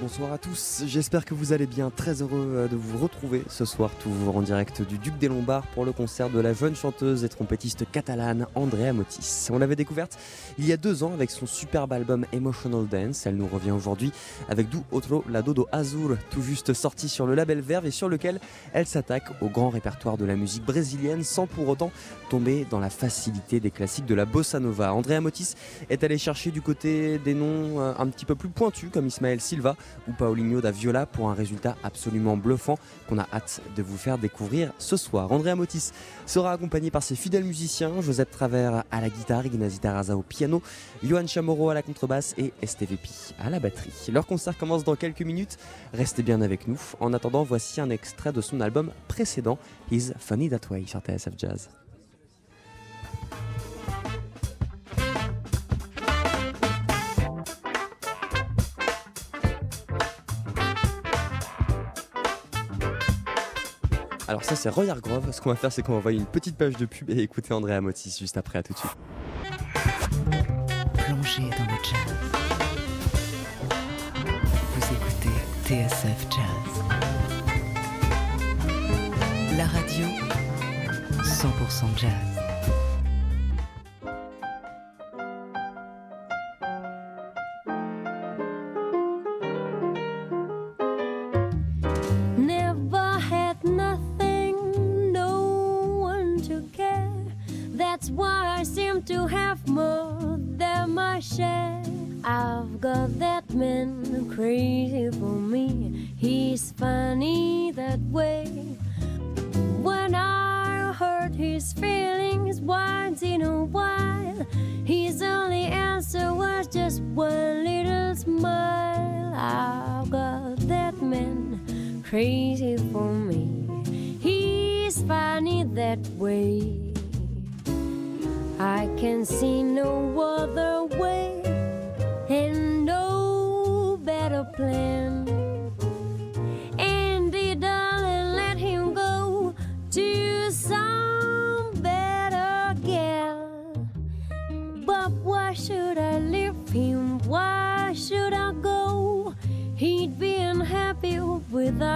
bonsoir à tous. J'espère que vous allez bien. Très heureux euh, de vous retrouver ce soir, toujours en direct du Duc des Lombards pour le concert de la jeune chanteuse et trompettiste catalane Andrea Motis. On l'avait découverte il y a deux ans avec son superbe album Emotional Dance. Elle nous revient aujourd'hui avec Du Otro Lado do Azul, tout juste sorti sur le label Verve et sur lequel elle s'attaque au grand répertoire de la musique brésilienne sans pour autant tomber dans la facilité des classiques de la bossa nova. Andrea Motis est allée chercher du côté des noms euh, un petit peu plus pointus comme Ismaël Silva ou Paulinho da Viola pour un résultat absolument bluffant qu'on a hâte de vous faire découvrir ce soir. Andrea Motis sera accompagné par ses fidèles musiciens Joseph Travers à la guitare, Ignazi Tarraza au piano, Johan Chamorro à la contrebasse et STVP à la batterie. Leur concert commence dans quelques minutes, restez bien avec nous. En attendant, voici un extrait de son album précédent, Is Funny That Way sur TSF Jazz. Alors ça c'est Roy Hargrove, ce qu'on va faire c'est qu'on va envoyer une petite page de pub et écouter Andrea Motis juste après, à tout de suite. Plongez dans le jazz. Vous écoutez TSF Jazz. La radio 100% jazz.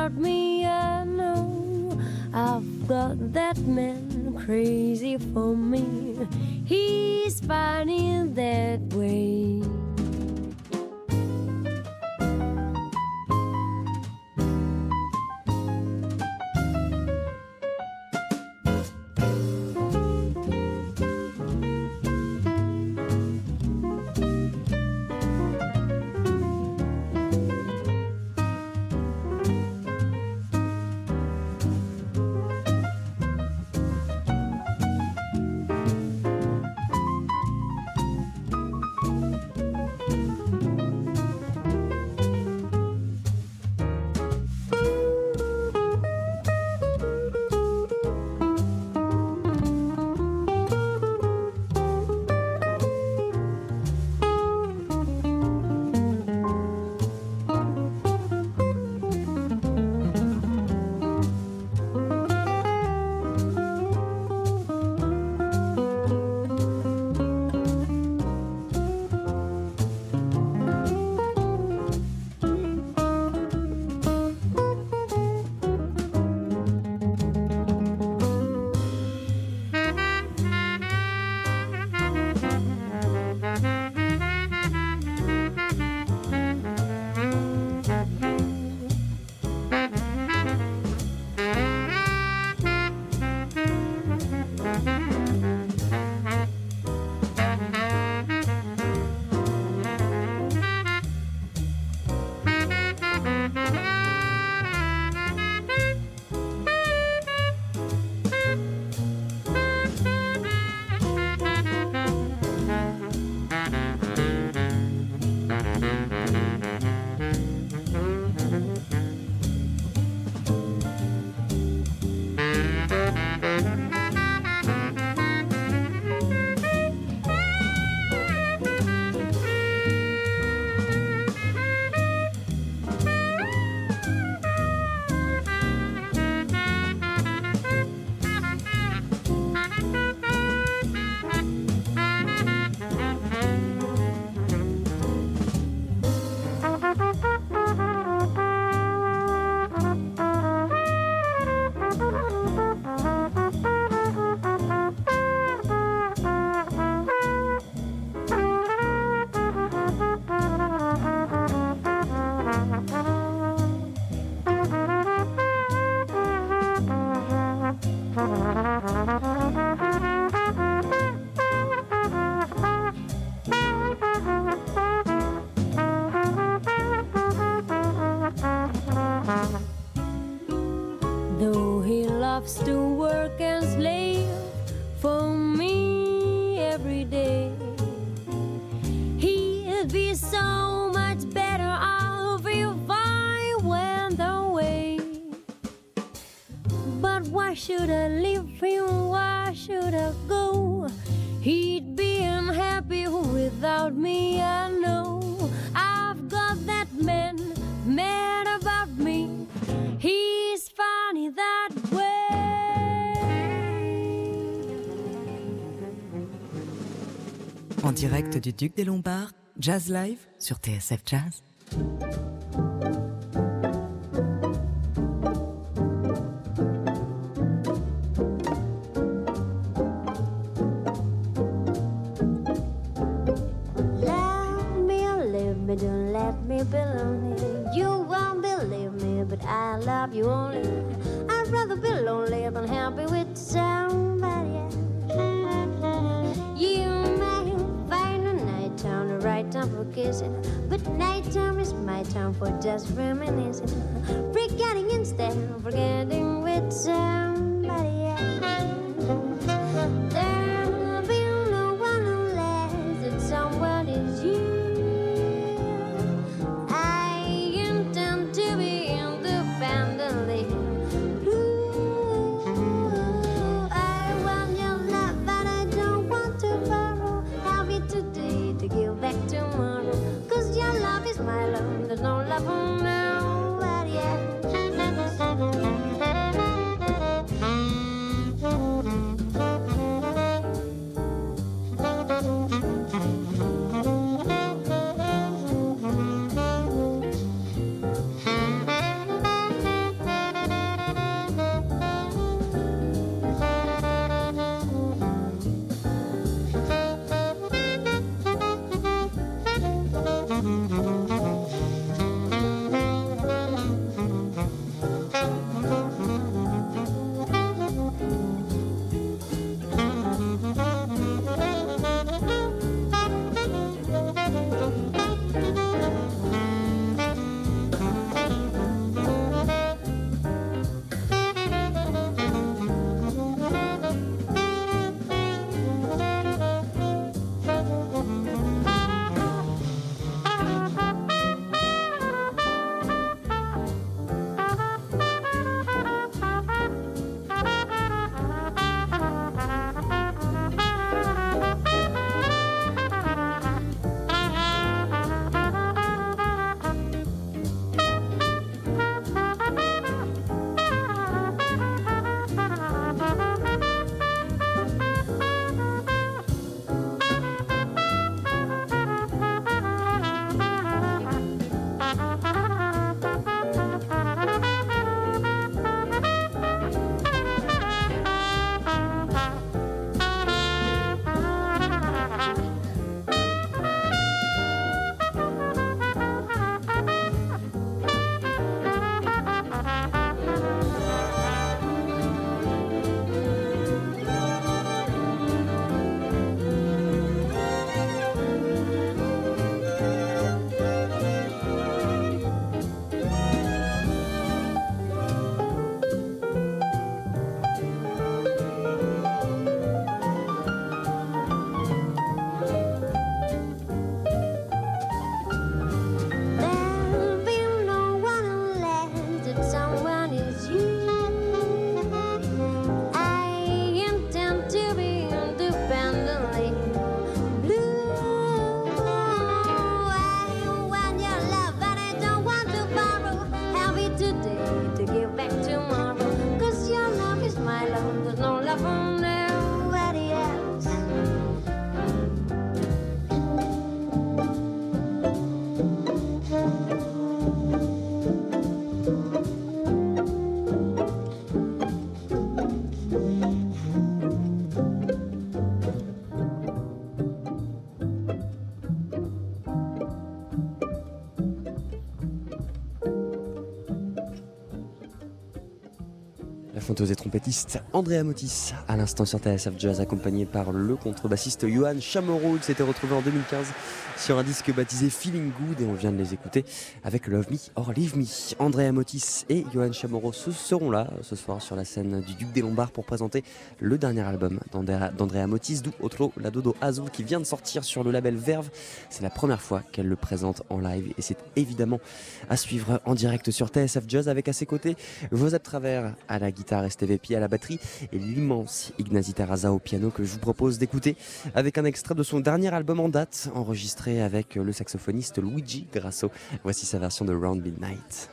Without me, I know. I've got that man crazy for me. He's funny that way. Direct du Duc des Lombards, Jazz Live sur TSF Jazz. Chanteuse et trompettiste Andrea Motis, à l'instant sur TSF Jazz, accompagnée par le contrebassiste Johan Chamorro. Ils s'étaient retrouvés en 2015 sur un disque baptisé Feeling Good et on vient de les écouter avec Love Me or Leave Me. Andrea Motis et Johan Chamorro seront là ce soir sur la scène du Duc des Lombards pour présenter le dernier album d'Andrea d'Andrea Motis, d'où Otro La Dodo Azul, qui vient de sortir sur le label Verve. C'est la première fois qu'elle le présente en live et c'est évidemment à suivre en direct sur TSF Jazz avec à ses côtés Joseph Travers à la guitare Pi à la batterie et l'immense Ignazi Terraza au piano que je vous propose d'écouter avec un extrait de son dernier album en date enregistré avec le saxophoniste Luigi Grasso. Voici sa version de Round Midnight.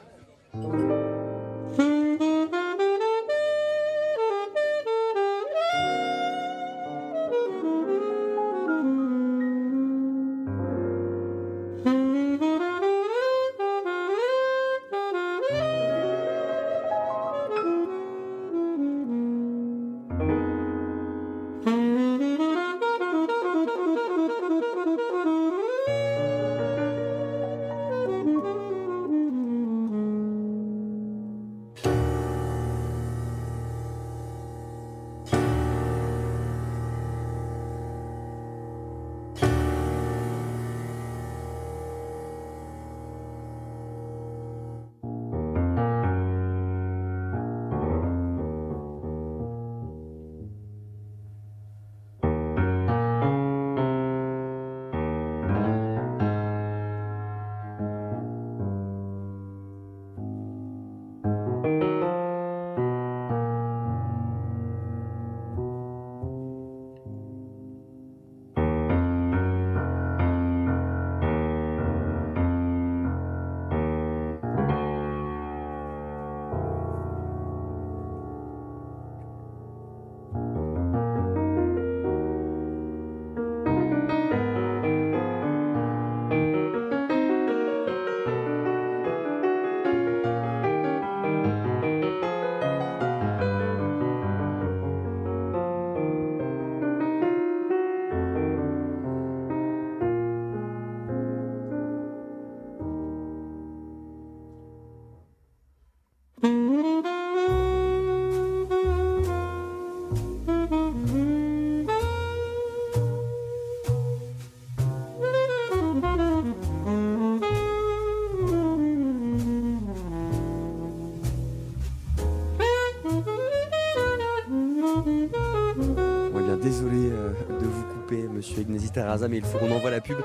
Mais il faut qu'on envoie la pub.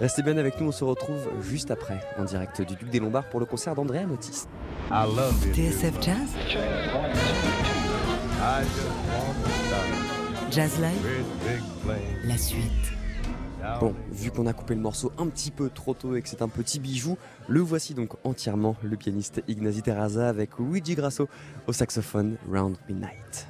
Restez bien avec nous, on se retrouve juste après, en direct du Duc des Lombards pour le concert d'Andrea Motis. TSF Jazz? Jazz Live? La suite. Bon, vu qu'on a coupé le morceau un petit peu trop tôt et que c'est un petit bijou, le voici donc entièrement, le pianiste Ignazi Terraza avec Luigi Grasso au saxophone Round Midnight.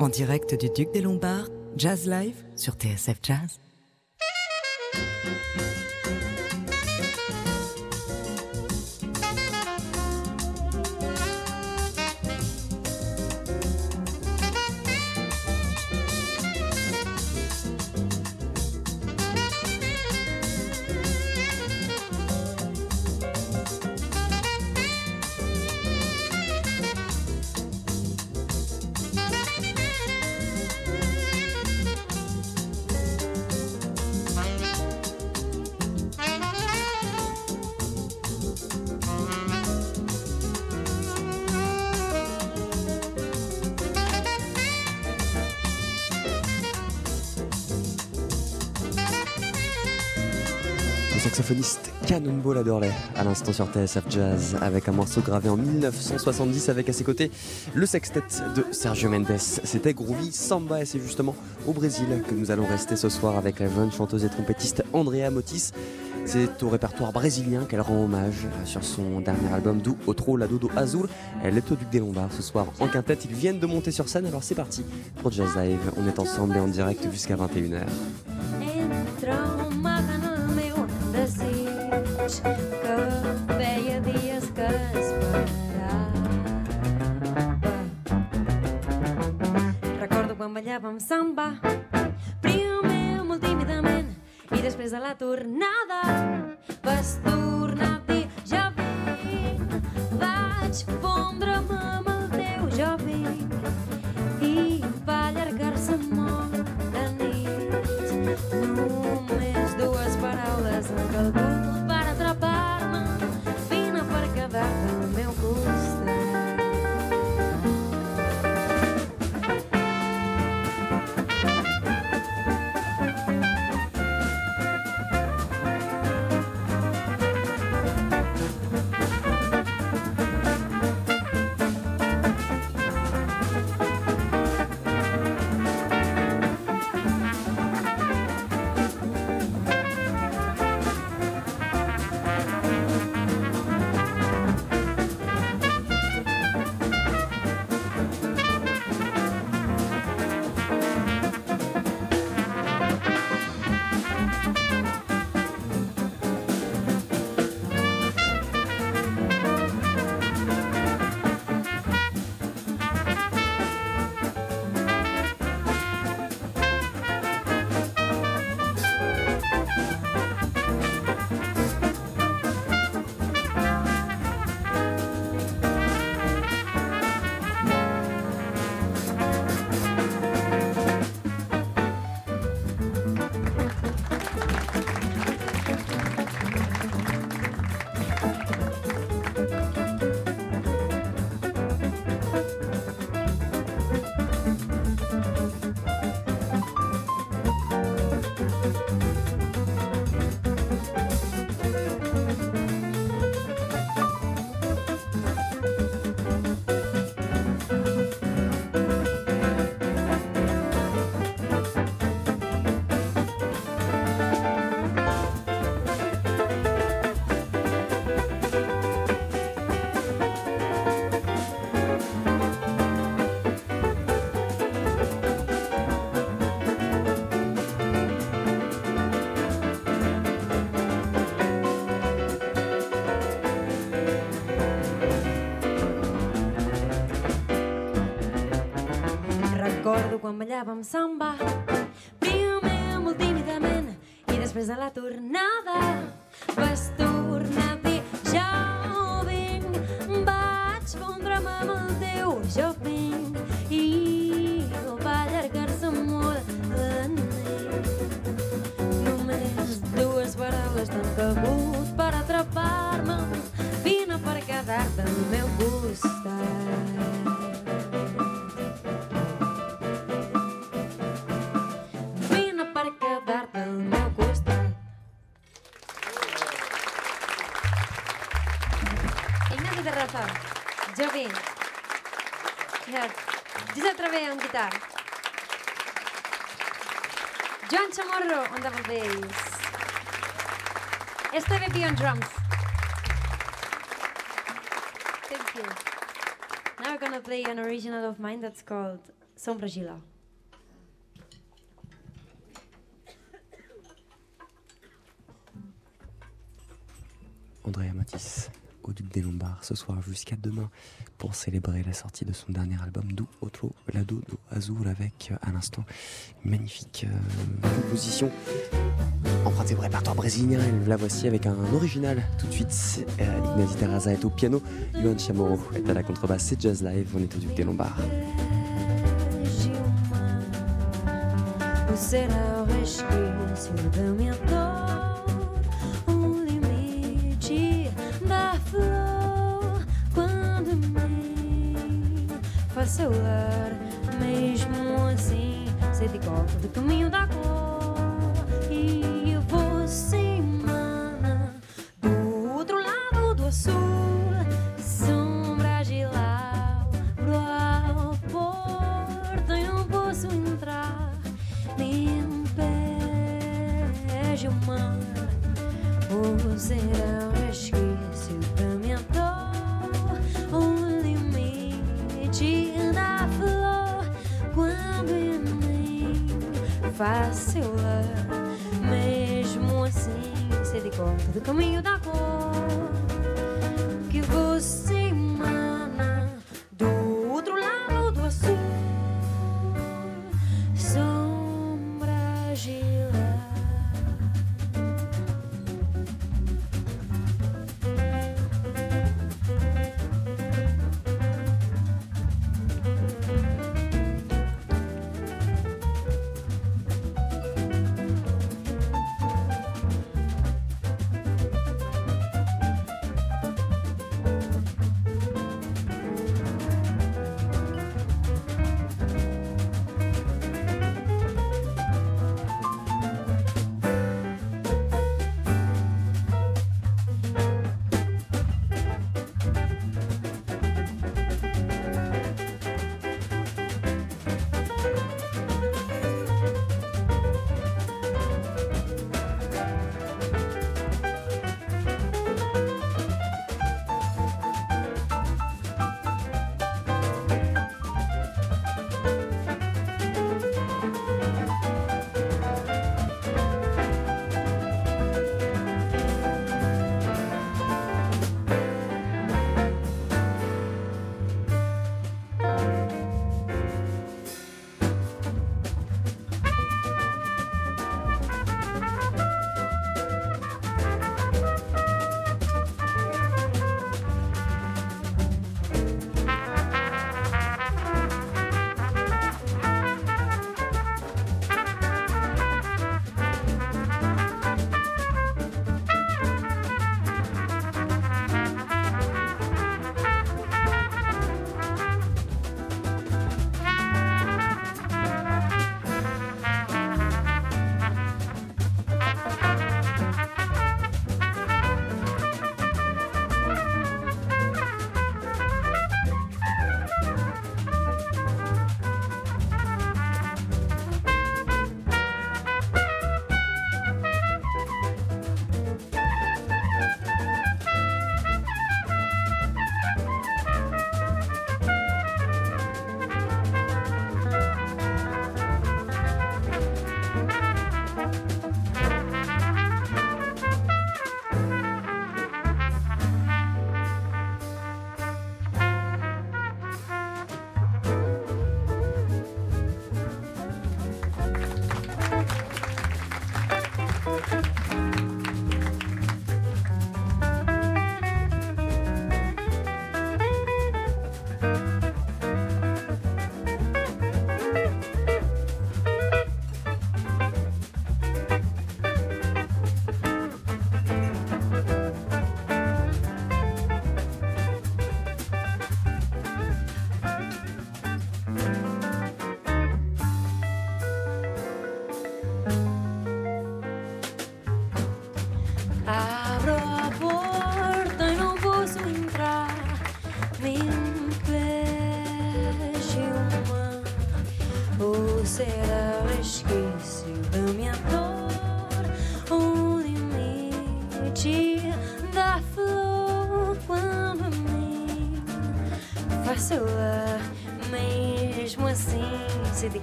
En direct du Duc des Lombards, Jazz Live sur TSF Jazz. Saxophoniste Cannonball Adderley à l'instant sur TSF Jazz avec un morceau gravé en 1970 avec à ses côtés le sextet de Sergio Mendes. C'était Groovy Samba et c'est justement au Brésil que nous allons rester ce soir avec la jeune chanteuse et trompettiste Andrea Motis. C'est au répertoire brésilien qu'elle rend hommage sur son dernier album Do Outro Lado do Azul. Elle est au Duc des Lombards ce soir en quintette. Ils viennent de monter sur scène alors c'est parti pour Jazz Live. On est ensemble et en direct jusqu'à 21h. Ballàvem samba, primer molt tímidament i després a la tornada vas tornar a dir ja vinc, vaig fondre'm amb el teu jo vinc i va allargar-se molt la nit. Només dues paraules han calgut per atrapar-me. Vine per quedar-te al meu costat. Vamos são Guitar, Joan Chamorro on double bass, Esteve P on drums. Thank you. Now we're gonna play an original of mine that's called Sombra Gila. Ce soir jusqu'à demain pour célébrer la sortie de son dernier album Do Otro Lado do Azul avec euh, à l'instant une magnifique euh, composition empruntée au répertoire brésilien. Et la voici avec un original tout de suite. Euh, Ignazi Terraza est au piano Luan Chamorro est à la contrebasse c'est Jazz Live on est au Duc des Lombards lar, mesmo assim, sei de cor do caminho da cor. E eu vou do outro lado do azul, sombra de lá pro porta eu não posso entrar. Nem pé de mar ou será o lar mesmo assim sei de cor do caminho da cor que você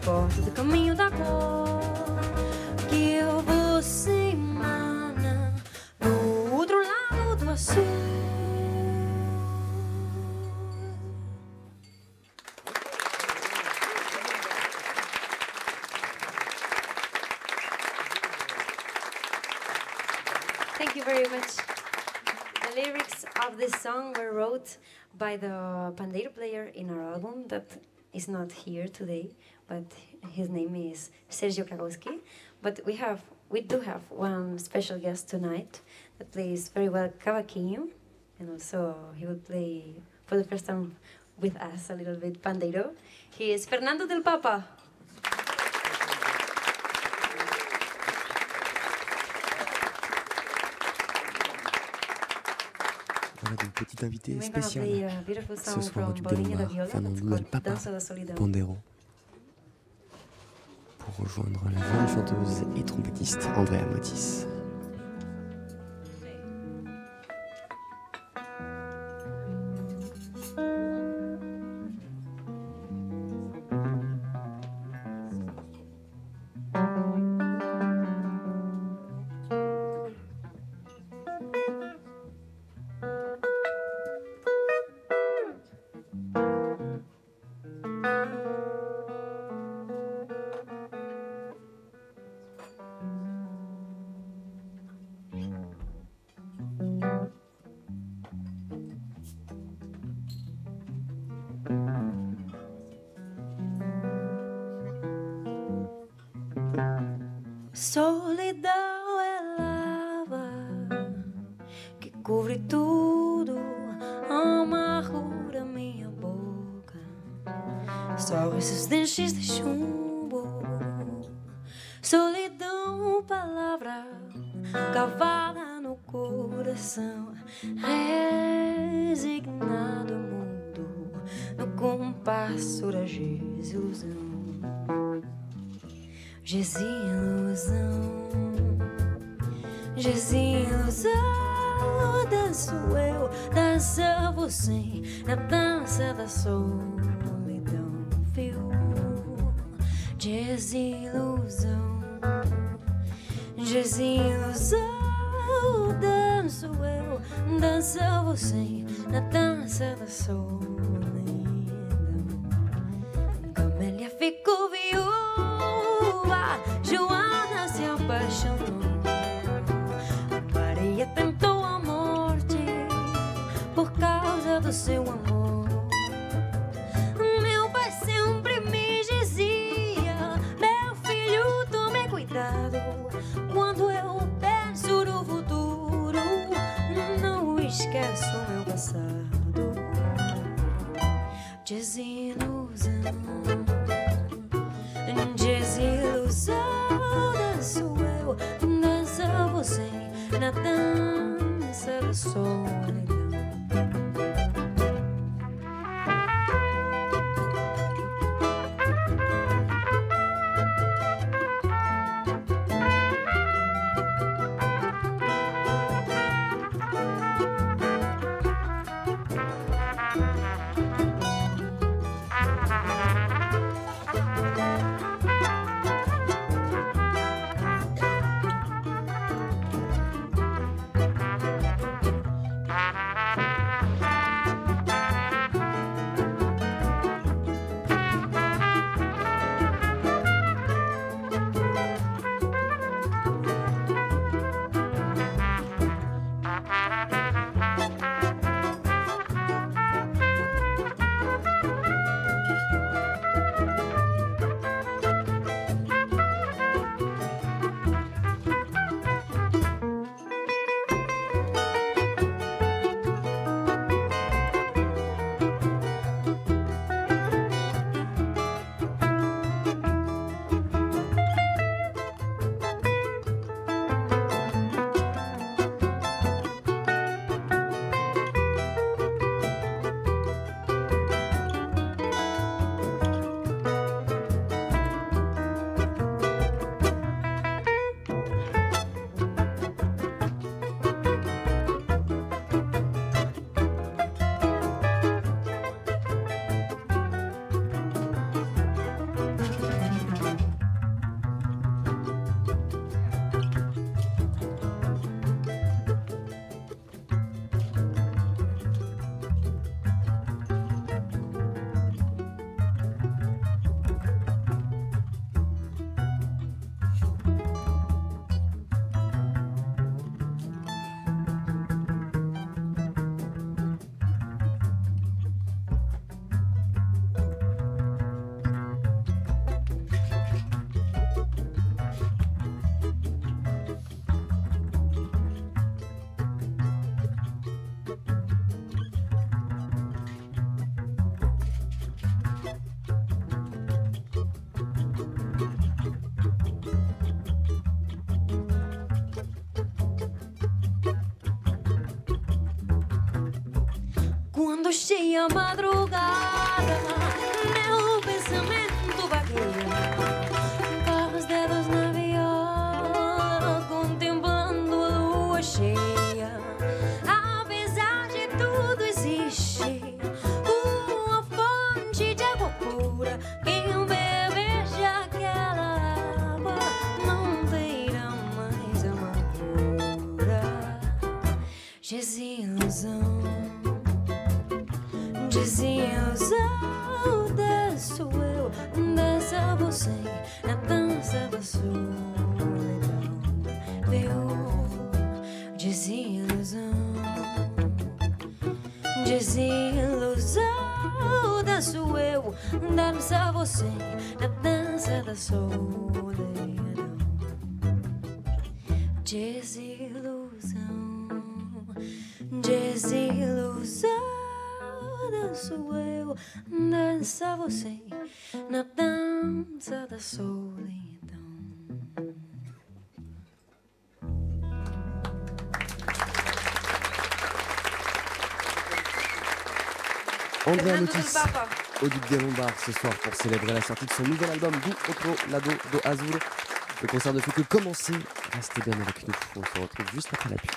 decor, do caminho da cor que eu do outro lado do açul. Thank you very much. The lyrics of this song were wrote by the pandeiro player in our album that is not here today, but his name is Sergio Krakowski. But we have, we do have one special guest tonight that plays very well cavaquinho, and also he will play for the first time with us a little bit pandeiro. He is Fernando del Papa. Voilà donc petit invité We're gonna spécial play a ce soir au from Duc Paulinho da Lombard, Viola. It's Fernando del Papa. Pandero. Pour rejoindre la jeune chanteuse et trompettiste Andrea Motis. solid madrugada, Andrea Motis del Papa. au Duc des Lombards ce soir pour célébrer la sortie de son nouvel album Du Otro Lado do Azul. Le concert ne fait que commencer. Restez bien avec nous. On se retrouve juste après la pub.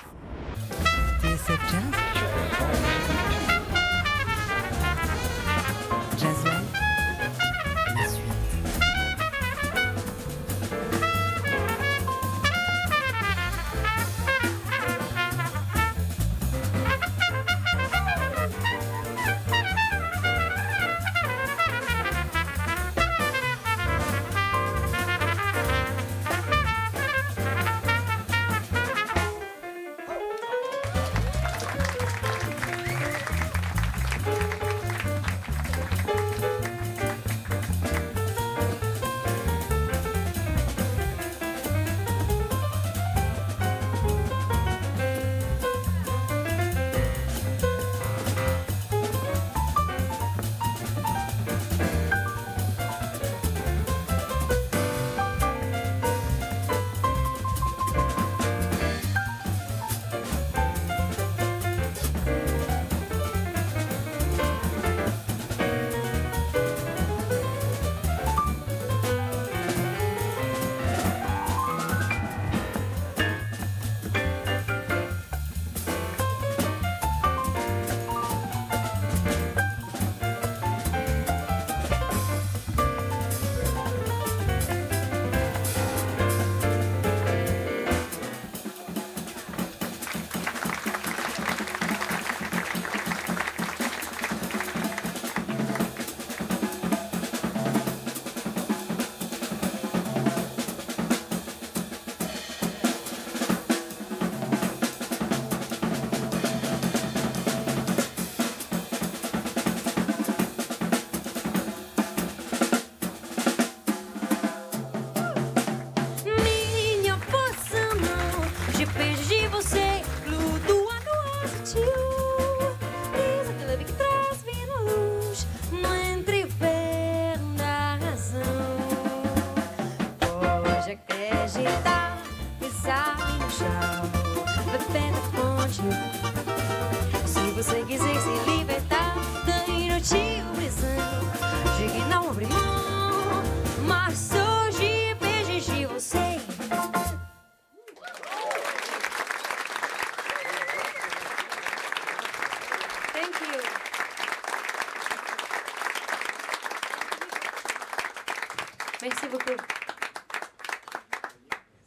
Beaucoup.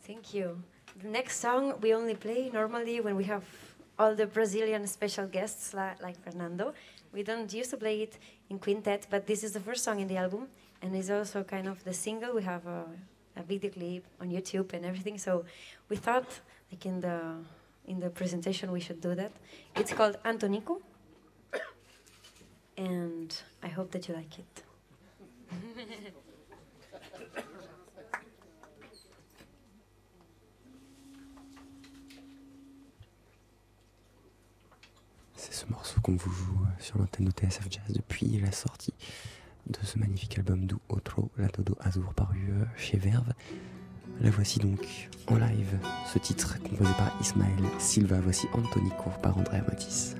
Thank you. The next song we only play normally when we have all the Brazilian special guests like, Fernando. We don't used to play it in quintet, but this is the first song in the album, and it's also kind of the single. We have a, a video clip on YouTube and everything. So we thought, like in the in the presentation, we should do that. It's called Antonico, and I hope that you like it. ce morceau qu'on vous joue euh, sur l'antenne de TSF Jazz depuis la sortie de ce magnifique album Du Otro Lado do Azur paru euh, chez Verve. La voici donc en live, ce titre composé par Ismaël Silva. Voici Antonico par Andrea Matisse.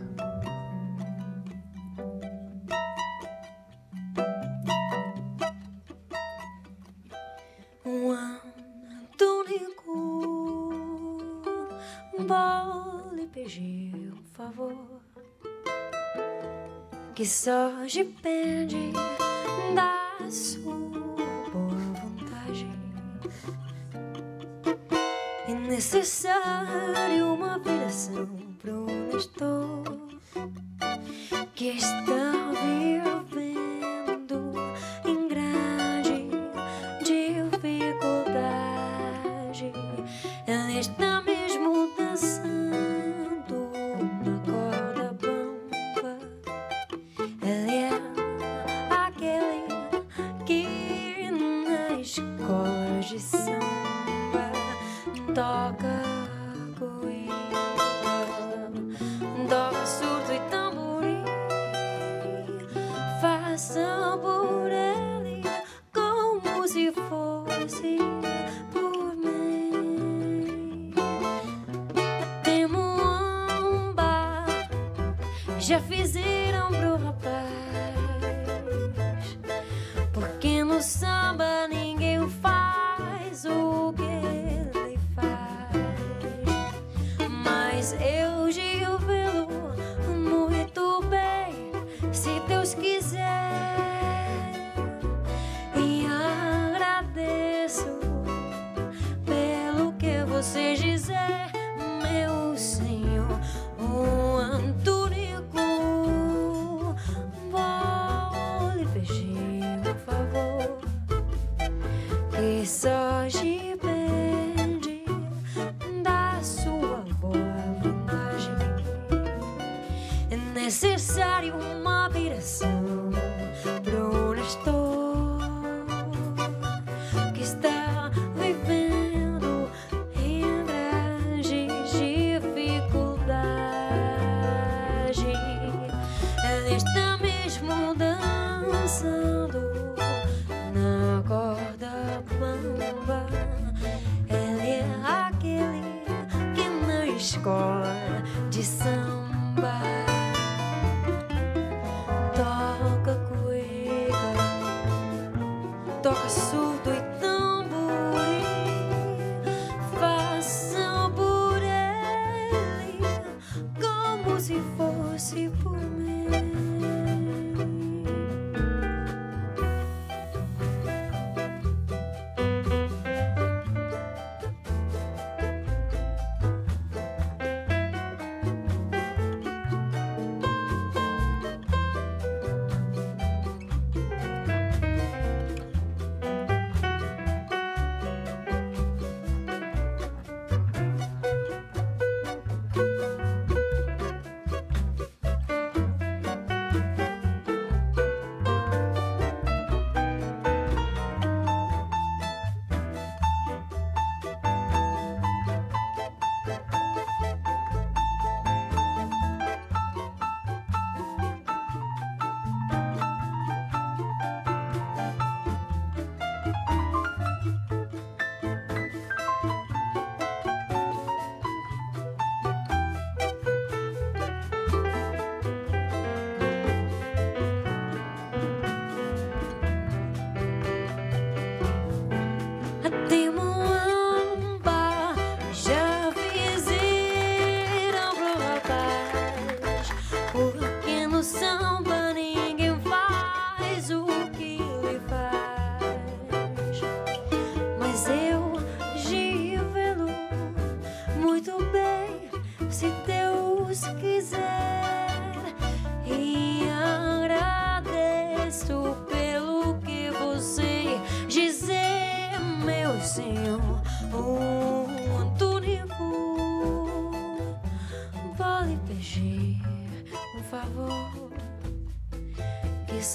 Está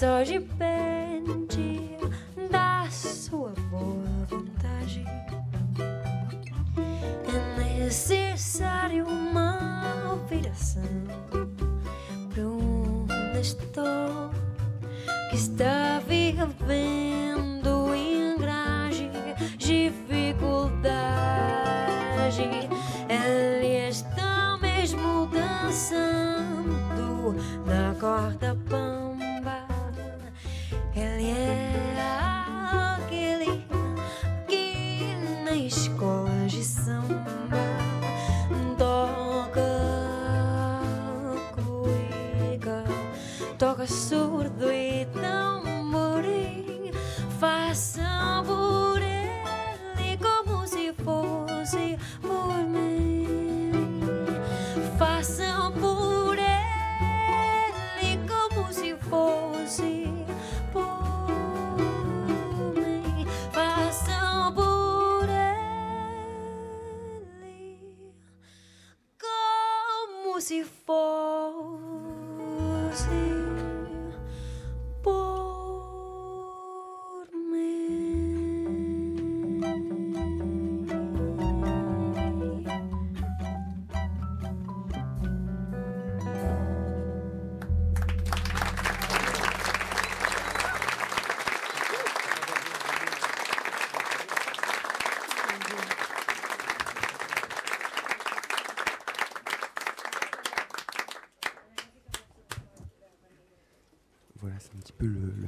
Sorry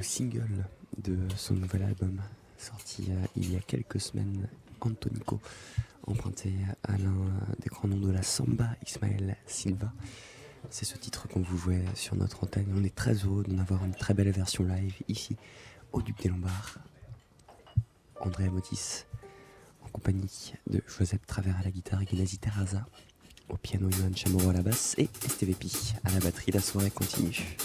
le, le single de son nouvel album, sorti euh, il y a quelques semaines, Antonico, emprunté à l'un des grands noms de la samba, Ismaël Silva. C'est ce titre qu'on vous jouait sur notre antenne. On est très heureux d'en avoir une très belle version live ici, au Duc des Lombards. Andrea Motis, en compagnie de Joseph Travers à la guitare et Terraza, au piano Yohan Chamorro à la basse et STVP à la batterie. La soirée continue.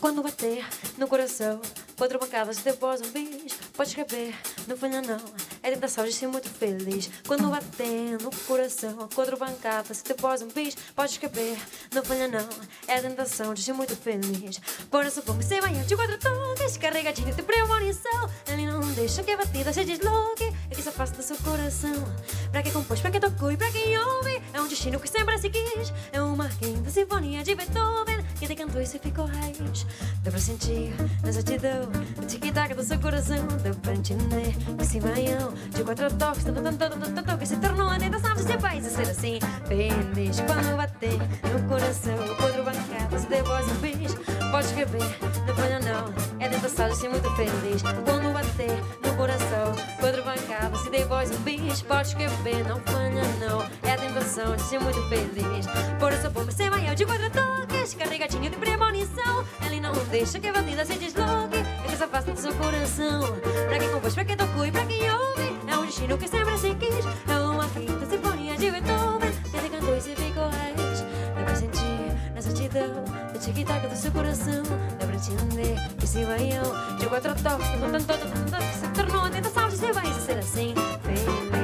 Quando bater no coração, quatro bancadas depois um bis. Pode escrever, não falha não. É tentação de ser muito feliz. Quando bater no coração, quatro bancadas depois um bis. Pode escrever, não falha não. É tentação de ser muito feliz. Por isso vamos ser manhã de quatro toques, carregadinho de premonição. Ele não deixa que a batida se desloque e que se afaste do seu coração. Pra quem compôs, pra quem tocou e pra quem ouve, é um destino que sempre se quis. É uma quinta sinfonia de Beethoven que decantou e se ficou raiz. Dá pra sentir na exatidão o tic-tac do seu coração. Dá pra entender que esse manhã de quatro toques, tanto, tanto, tanto, tanto, que se tornou a tentação de ser país e ser assim feliz. Quando bater no coração, quatro bancadas e depois um bis. Pode escrever, não falha não, é tentação de ser muito feliz. Quando bater no coração, quatro bancadas e depois um bis. Pode escrever, não falha não, é a tentação de ser muito feliz. Por isso, vamos ser manhã de quatro toques, carregadinho de premonição. Ele não deixa que a batida se desloque, ele se afasta do seu coração. Pra quem compôs, pra quem tocou e pra quem ouve, é um destino que sempre se quis. É uma quinta sinfonia de Beethoven, que decantou e se ficou raiz. Dá pra sentir na exatidão o tic-tac do seu coração. Dá pra entender que esse manhã de quatro toques, que se tornou a tentação de ser e ser assim feliz.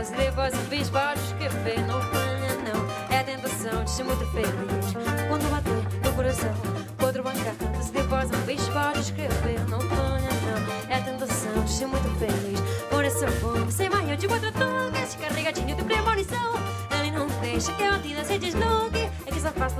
elas levas e bisbalhos escrever Não no não É tentação de ser muito feliz quando bater no coração. Quando bancar, se depois um bisbalhos escrever Não no não É a tentação de ser muito feliz. Por Coração bom, sem manhã de quatro toques, carregadinho de premonição. Ele não deixa que a vida se desloque, é que só faz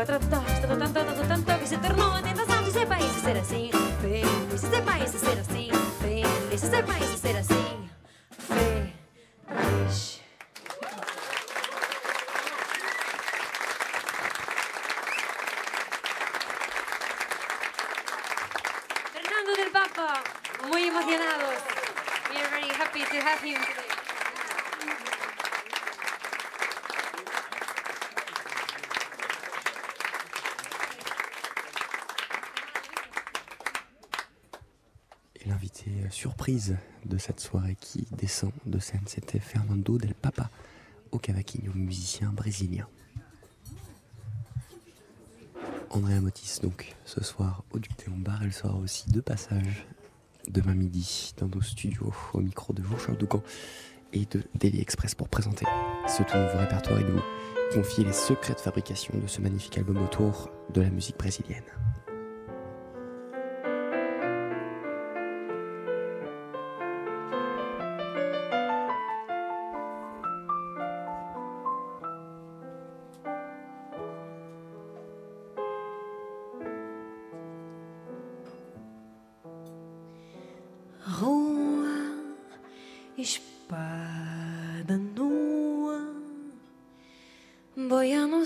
в этот дом. De cette soirée qui descend de scène, c'était Fernando del Papa, au cavaquinho, musicien brésilien. Andrea Motis, donc, ce soir au Duc Lombards, elle sera aussi de passage demain midi dans nos studios au micro de Jean-Charles Doucan et de Daily Express pour présenter ce tout nouveau répertoire et nous confier les secrets de fabrication de ce magnifique album autour de la musique brésilienne.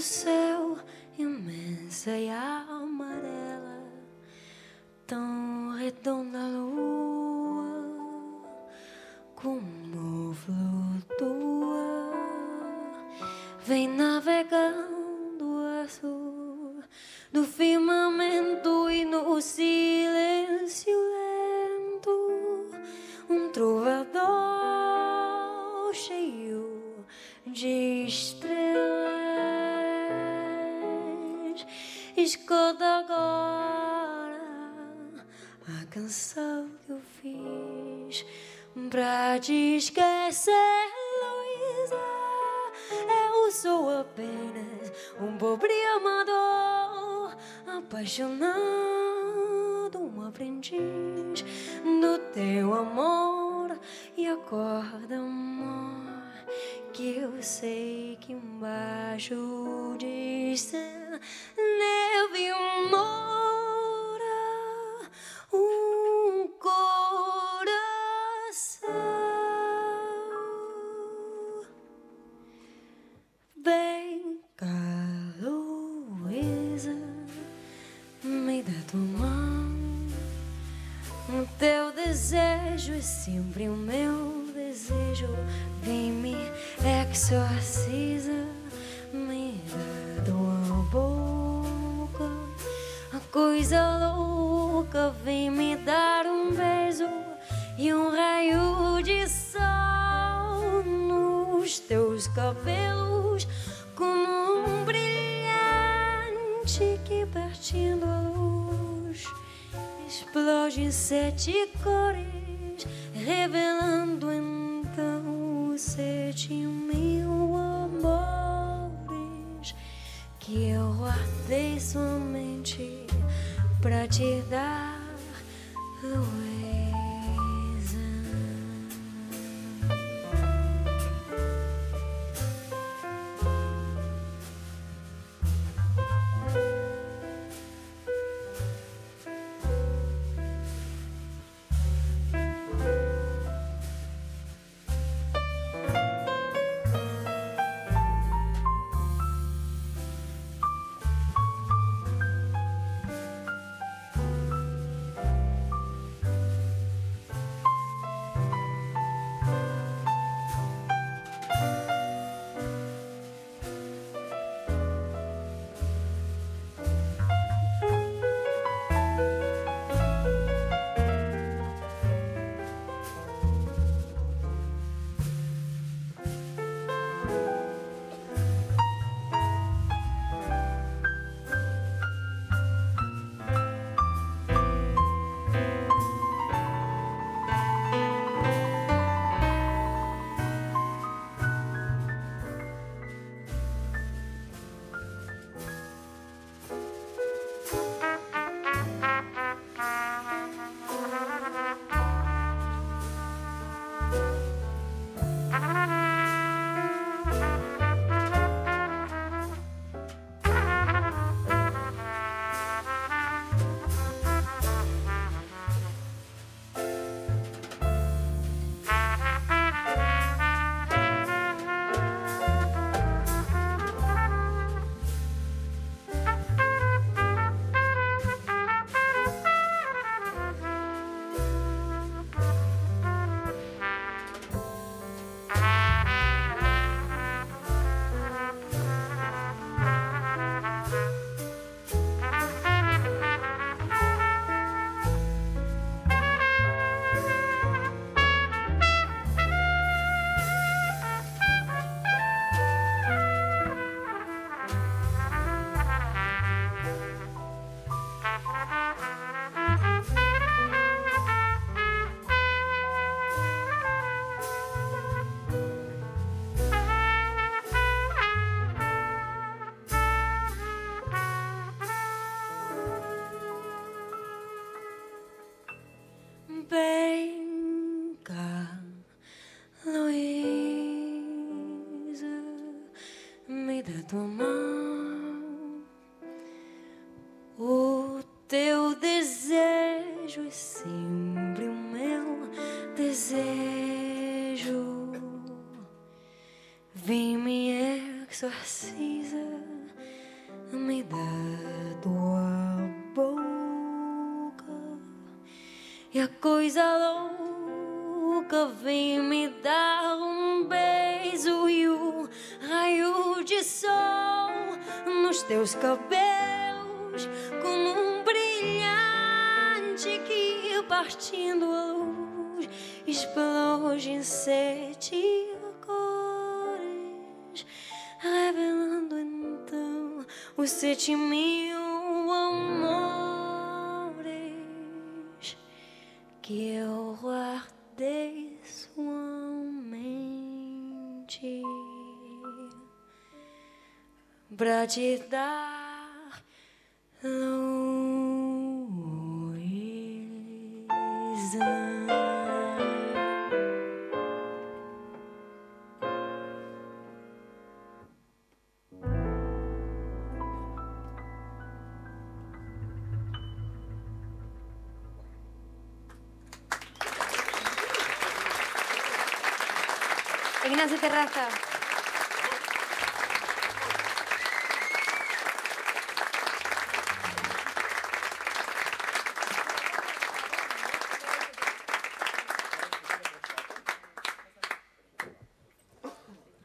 Céu imensa e amarela, tão redonda a lua, como flutua, vem navegando azul do firmamento e no silêncio lento um trovador cheio de estrelas escuta agora a canção que eu fiz pra te esquecer Luísa eu sou apenas um pobre amador, apaixonado, um aprendiz do teu amor. E acorda, amor, que eu sei que embaixo disso neve tua mão. O teu desejo é sempre o meu desejo. Vem me exorciza, me dá tua boca e a coisa louca vem me dar teus cabelos como um brilhante que partindo a luz explode em sete cores revelando então os sete Ignacio Terraza.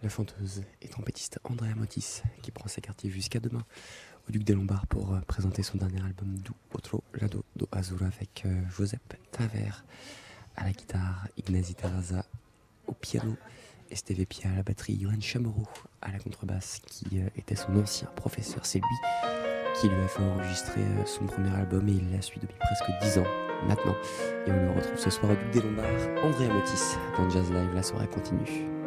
La chanteuse et trompettiste Andrea Motis qui prend ses quartiers jusqu'à demain au Duc des Lombards pour euh, présenter son dernier album Du Otro Lado do Azul avec euh, Josep Taver à la guitare, Ignasi Terraza au piano, Esteve Pia à la batterie, Johan Chamorro à la contrebasse qui euh, était son ancien professeur. C'est lui qui lui a fait enregistrer euh, son premier album et il l'a suivi depuis presque 10 ans maintenant. Et on le retrouve ce soir au Duc des Lombards, Andrea Motis dans Jazz Live. La soirée continue.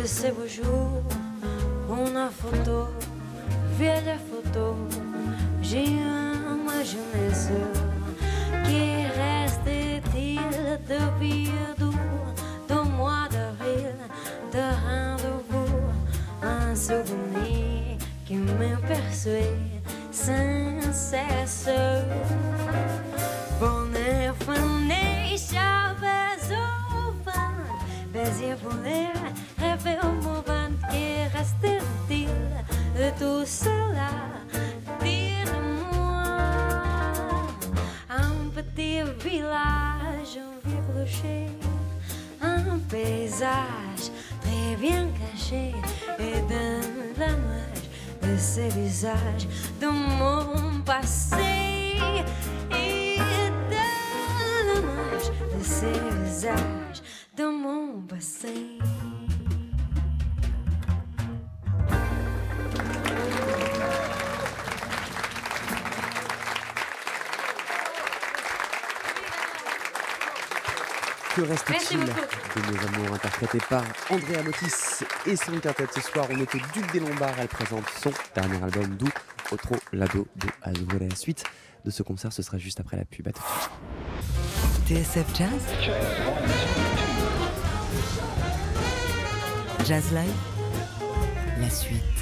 de ces beaux jours, on a photo. Visages de mon passé, Que reste-t-il de nos amours interprétés par Andrea Motis et son quintet ce soir On est au Duc des Lombards, elle présente son dernier album d'où Otro Lado de Azul. La suite de ce concert, ce sera juste après la pub. À tout. TSF Jazz Jazz Live La suite.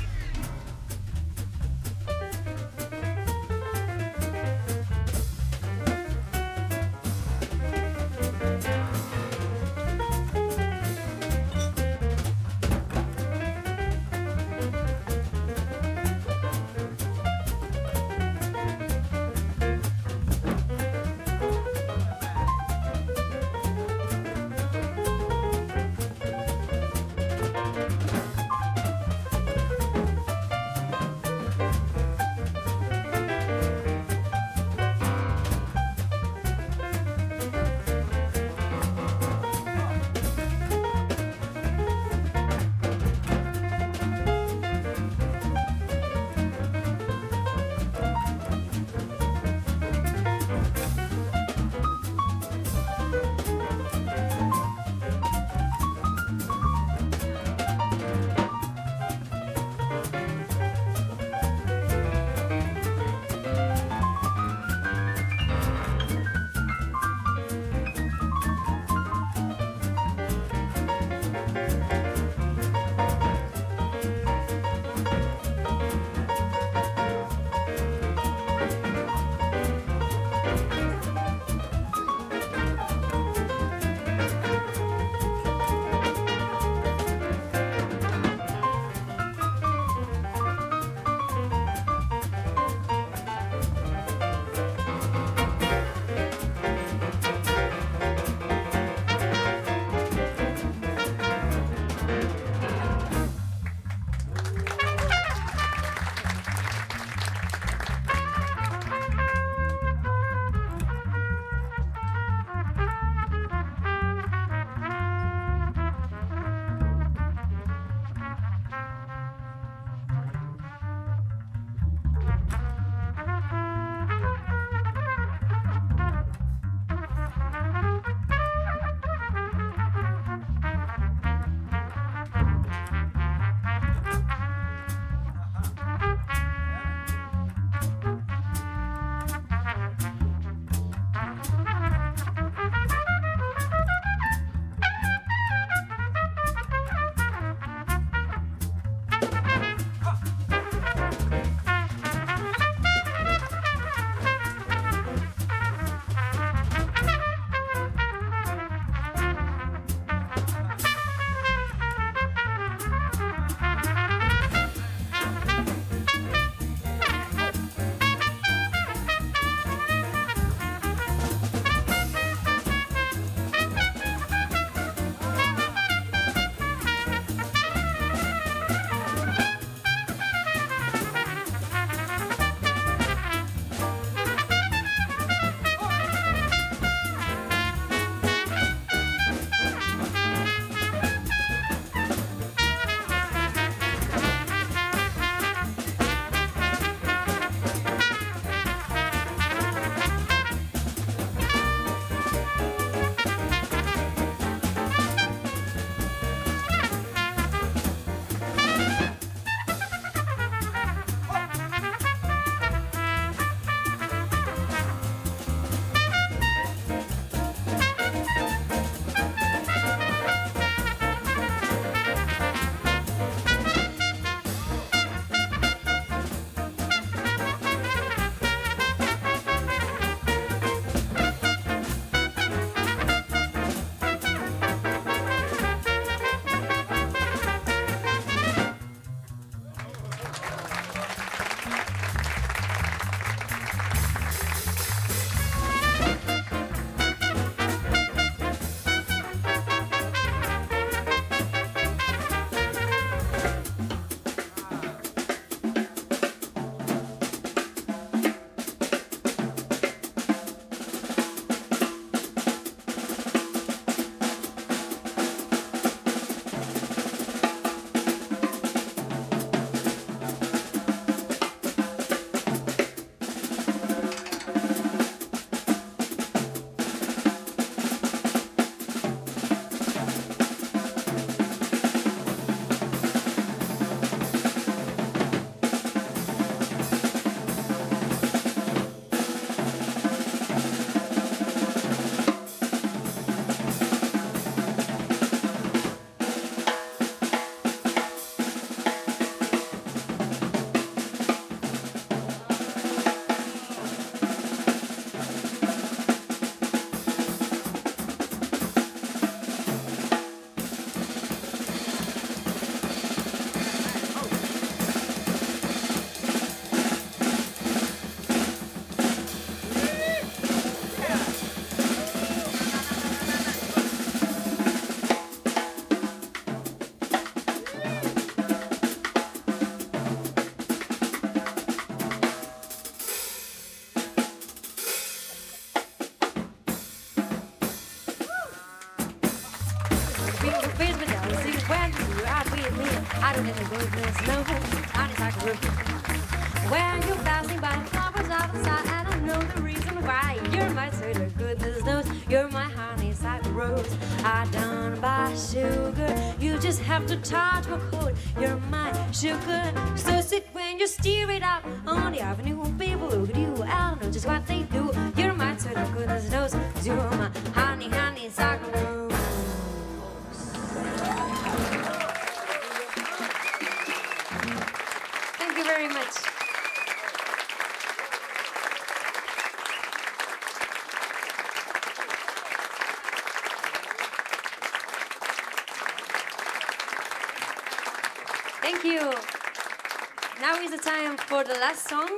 The last song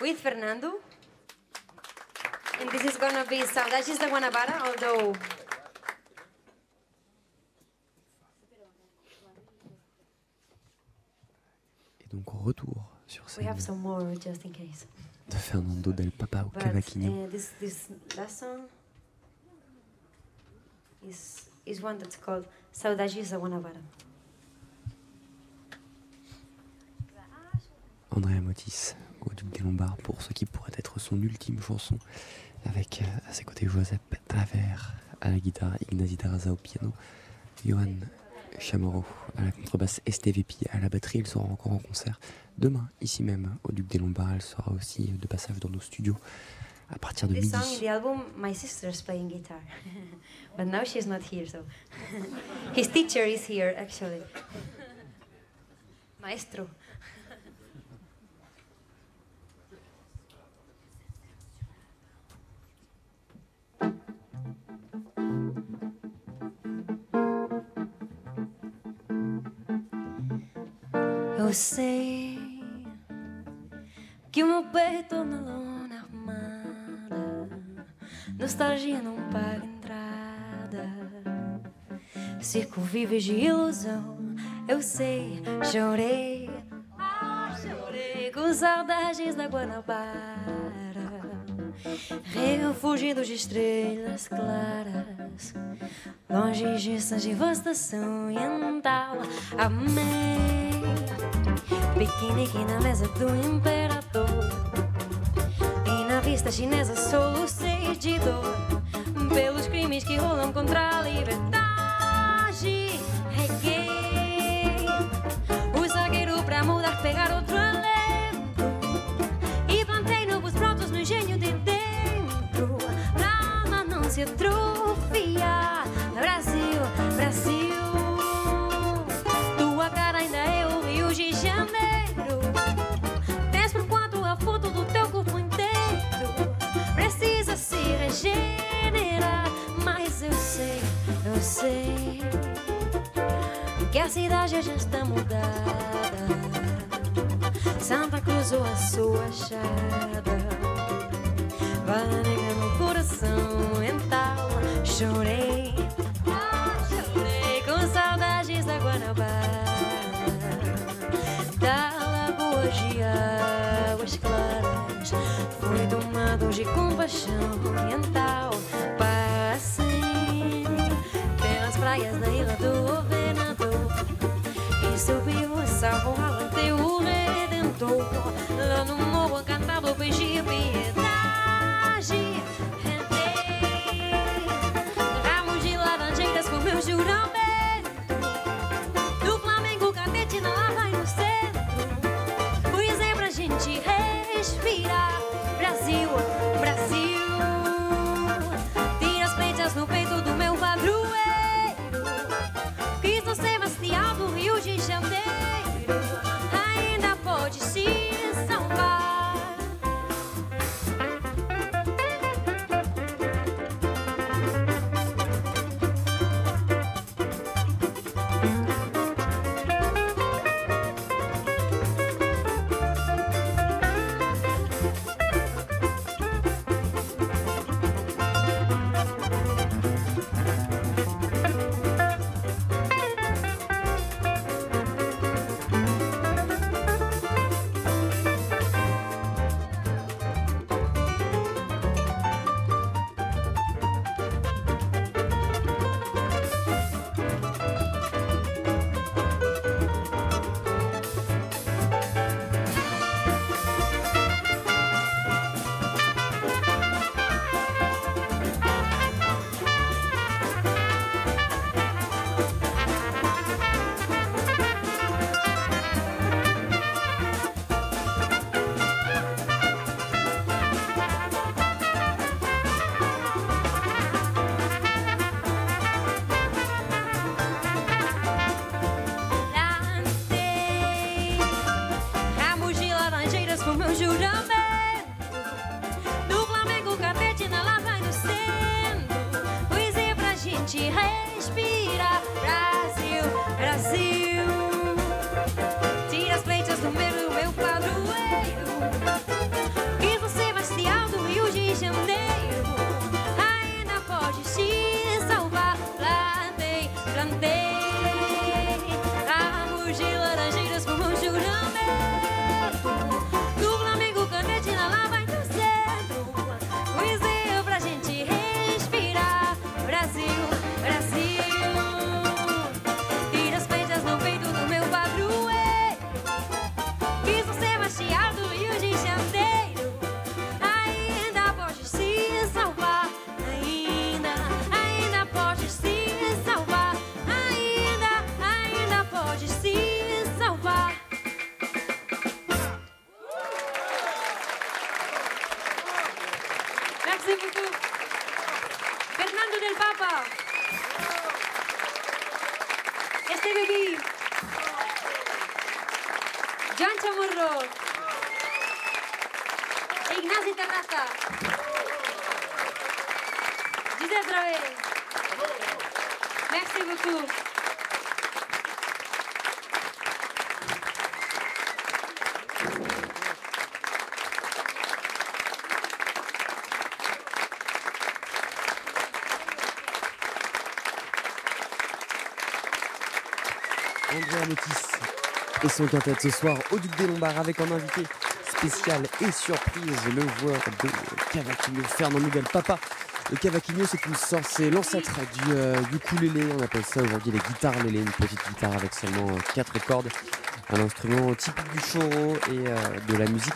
with Fernando. And this is gonna be Saudades da Guanabara, although donc retour sur we scène have some more just in case. de Fernando del Papa au Cavaquinho. uh, this this last song is is one that's called Saudades da Guanabara. Andrea Motis au Duc des Lombards pour ce qui pourrait être son ultime chanson avec euh, à ses côtés Josep Travers à la guitare, Ignazi Tarraza au piano, Johan Chamorro à la contrebasse, STVP à la batterie. Elle sera encore en concert demain ici même au Duc des Lombards. Elle sera aussi de passage dans nos studios à partir de This midi. song the album, my sister's playing guitar, but now she's not here. So his teacher is here actually, maestro. Eu sei que o meu peito na lona armada Nostalgia não paga entrada. Circo vive de ilusão Eu sei, chorei Chorei com saudades da Guanabara Refugindo de estrelas claras Longe de essa devastação oriental Amei Piquenique na mesa do imperador. E na vista chinesa solucei de dor. Pelos crimes que rolam contra a liberdade. Reguei o zagueiro pra mudar, pegar outro alento E plantei novos brotos no engenho de dentro. Pra alma não Que a cidade já está mudada. Santa Cruz ou a sua achada. Vai negra no coração Então chorei. Chorei com saudades da Guanabara Da lagoa de águas claras. Fui tomado de compaixão oriental praias da ilha do governador. E subiu a salvo ante o redentor. Lá no morro encantado pedi piedade Andrea Motis et son quintet ce soir au Duc des Lombards avec un invité spécial et surprise, le joueur de Cavaquinho, Fernando del Papa. Le Cavaquinho, c'est une sorte, c'est l'ancêtre du, euh, on appelle ça aujourd'hui les guitares lélé, une petite guitare avec seulement euh, quatre cordes, un instrument typique du choro et euh, de la musique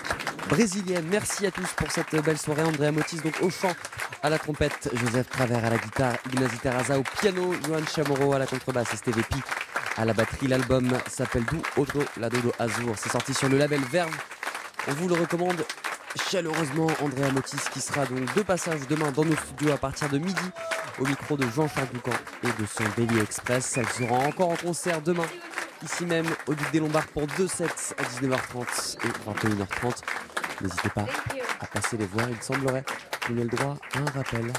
brésilienne. Merci à tous pour cette belle soirée. Andrea Motis donc au chant, à la trompette, Joseph Travers à la guitare, Ignazi Terraza au piano, Johan Chamorro à la contrebasse et Stevie Pi à la batterie. L'album s'appelle Do Otro Lado do Azur. C'est sorti sur le label Verve. On vous le recommande chaleureusement. Andrea Motis qui sera donc de passage demain dans nos studios à partir de midi au micro de Jean-Charles Doucan et de son Daily Express. Elle sera encore en concert demain ici même au Duc des Lombards pour deux sets à 19h30 et 21h30. N'hésitez pas à passer les voir. Il semblerait qu'on ait le droit à un rappel.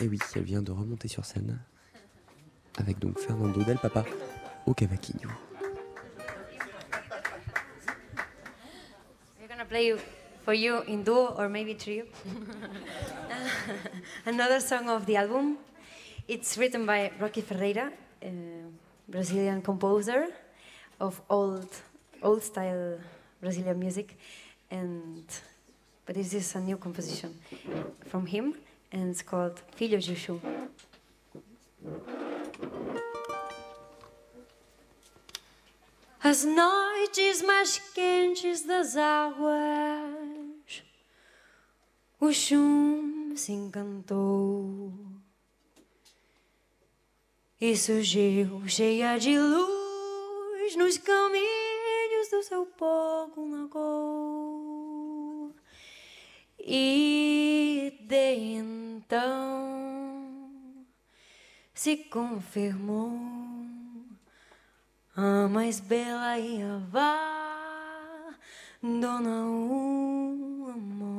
Et oui, elle vient de remonter sur scène avec donc Fernando Del Papa au Cavaquinho. We're gonna play for you in duo or maybe trio. Another song of the album. It's written by Rocky Ferreira, a Brazilian composer of old, old style Brazilian music, and but this is a new composition from him, and it's called Filho de Exu. As noites mais quentes das águas, o chum se encantou e surgiu cheia de luz nos caminhos do seu pouco lagoa. E de então se confirmou a mais bela e avá, dona um amor.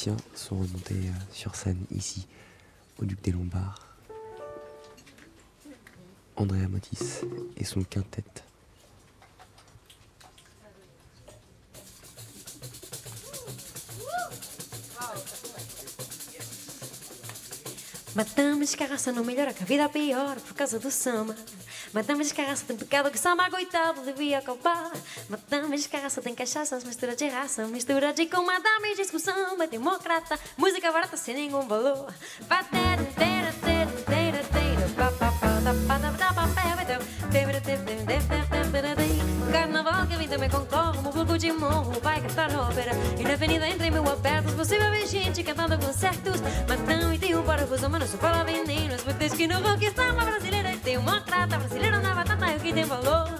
Musiciens sont remontés euh, sur scène ici, au Duc des Lombards. Andrea Motis et son quintet. Madame Escarraça não melhora que a vida piora por causa do samba. Madame Escarraça tem pecado que samba, coitado, devia acabar. Madame Escarraça tem cachaça, mistura de raça, mistura de com Madame diz que o samba é democrata, música barata sem nenhum valor. Batera, tera, tera, tera, tera, pa, pa, pa, da, pa, da, da, pa, tera, tera. Carnaval que a vida me concorre, um pouco de morro, vai cantar ópera. E na avenida entre mil abertos, você vai ver gente cantando concertos. Matão e tem um parafuso, mas não se fala veneno. As que não rock samba brasileira. E tem uma trata brasileira na batata, e o que tem valor.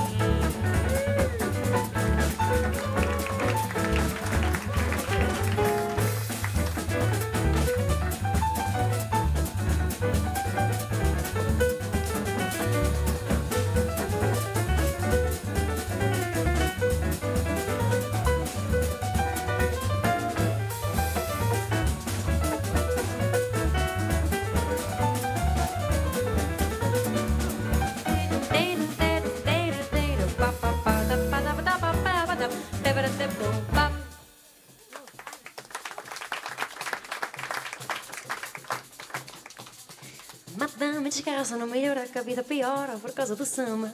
descarça não melhora que a vida piora por causa do samba.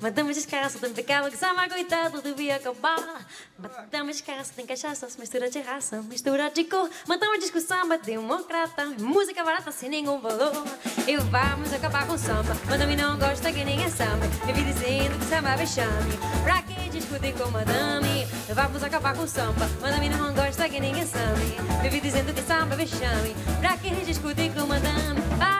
Madame descarça tem pecado que samba, coitado, devia acabar. Madame descarça tem cachaça, mistura de raça, mistura de cor. Madame diz que o samba é democrata, música barata sem nenhum valor. E vamos acabar com o samba. Madame não gosta que ninguém samba. Vive dizendo que samba é vexame. Pra que discutir com madame? Vamos acabar com o samba. Madame não gosta que ninguém sabe. Vive dizendo que samba é vexame. Pra que discutir com madame?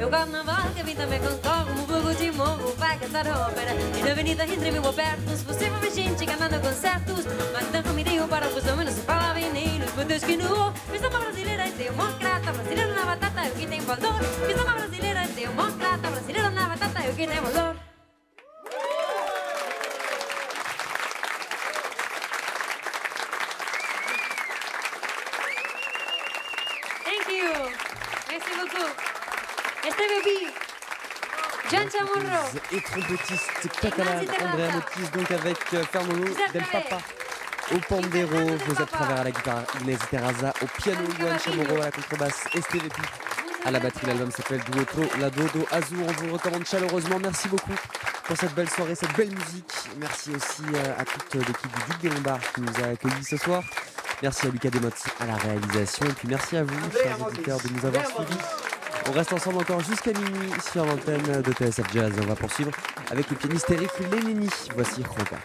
Meu carnaval que vim também concorre Um fogo de morro vai cantar ópera E na avenida entre mil abertos Você vai ver gente cantando concertos Matando me deu para os homens se fala venenos Meu Deus que no Fiz uma brasileira e democrata Brasileira na batata é o que tem valor Fiz uma brasileira e democrata Brasileira na batata é o que tem valor Beaucoup. Este bébé. John Chamorro. Et trompettiste catalan Ignacy Andrea. Motis, donc avec euh, Fernando. Del Papa au pandero, Papa. Travers à la guitare, Inès Terraza au piano, Juan. Chamorro à la contrebasse, Estevepi à la batterie. L'album s'appelle Duotro La Dodo Azur. On vous le recommande chaleureusement. Merci beaucoup pour cette belle soirée, cette belle musique. Merci aussi euh, à toute l'équipe du Duc des Lombards qui nous a accueillis ce soir. Merci à Lucas Demotti à la réalisation. Et puis merci à vous, chers auditeurs, de nous avoir suivis. On reste ensemble encore jusqu'à minuit sur l'antenne de TSF Jazz. On va poursuivre avec le pianiste Eric Lénini. Voici Juanca.